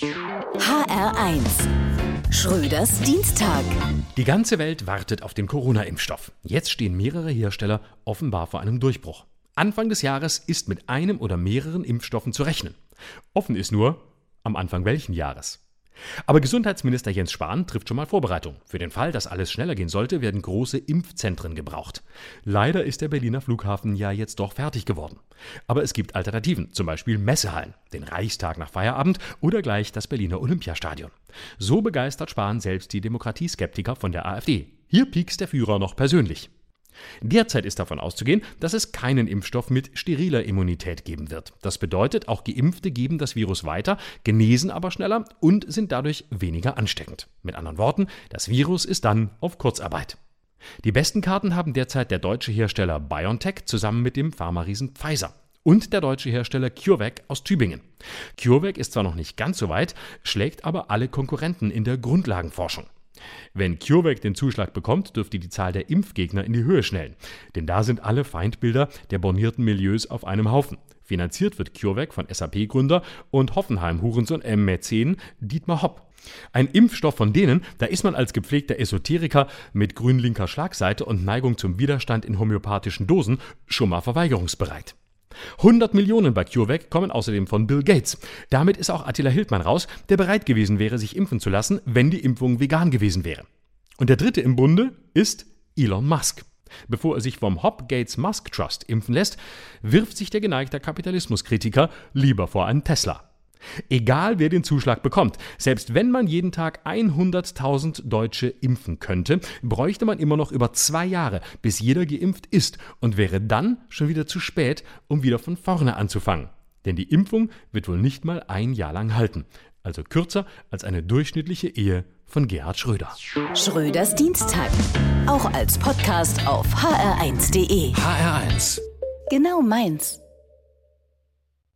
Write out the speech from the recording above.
HR1 Schröders Dienstag. Die ganze Welt wartet auf den Corona-Impfstoff. Jetzt stehen mehrere Hersteller offenbar vor einem Durchbruch. Anfang des Jahres ist mit einem oder mehreren Impfstoffen zu rechnen. Offen ist nur, am Anfang welchen Jahres. Aber Gesundheitsminister Jens Spahn trifft schon mal Vorbereitung. Für den Fall, dass alles schneller gehen sollte, werden große Impfzentren gebraucht. Leider ist der Berliner Flughafen ja jetzt doch fertig geworden. Aber es gibt Alternativen, zum Beispiel Messehallen, den Reichstag nach Feierabend oder gleich das Berliner Olympiastadion. So begeistert Spahn selbst die Demokratieskeptiker von der AfD. Hier piekst der Führer noch persönlich. Derzeit ist davon auszugehen, dass es keinen Impfstoff mit steriler Immunität geben wird. Das bedeutet, auch Geimpfte geben das Virus weiter, genesen aber schneller und sind dadurch weniger ansteckend. Mit anderen Worten, das Virus ist dann auf Kurzarbeit. Die besten Karten haben derzeit der deutsche Hersteller BioNTech zusammen mit dem Pharmariesen Pfizer und der deutsche Hersteller CureVac aus Tübingen. CureVac ist zwar noch nicht ganz so weit, schlägt aber alle Konkurrenten in der Grundlagenforschung. Wenn CureVac den Zuschlag bekommt, dürfte die Zahl der Impfgegner in die Höhe schnellen. Denn da sind alle Feindbilder der bornierten Milieus auf einem Haufen. Finanziert wird CureVac von SAP-Gründer und Hoffenheim-Hurensohn M-Mäzen Dietmar Hopp. Ein Impfstoff von denen, da ist man als gepflegter Esoteriker mit grünlinker Schlagseite und Neigung zum Widerstand in homöopathischen Dosen schon mal verweigerungsbereit. 100 Millionen bei CureVac kommen außerdem von Bill Gates. Damit ist auch Attila Hildmann raus, der bereit gewesen wäre, sich impfen zu lassen, wenn die Impfung vegan gewesen wäre. Und der dritte im Bunde ist Elon Musk. Bevor er sich vom Hop Gates Musk Trust impfen lässt, wirft sich der geneigte Kapitalismuskritiker lieber vor einen Tesla. Egal wer den Zuschlag bekommt, selbst wenn man jeden Tag 100.000 Deutsche impfen könnte, bräuchte man immer noch über zwei Jahre, bis jeder geimpft ist und wäre dann schon wieder zu spät, um wieder von vorne anzufangen. Denn die Impfung wird wohl nicht mal ein Jahr lang halten, also kürzer als eine durchschnittliche Ehe von Gerhard Schröder. Schröders Dienstag. Auch als Podcast auf hr1.de. HR1. Genau meins.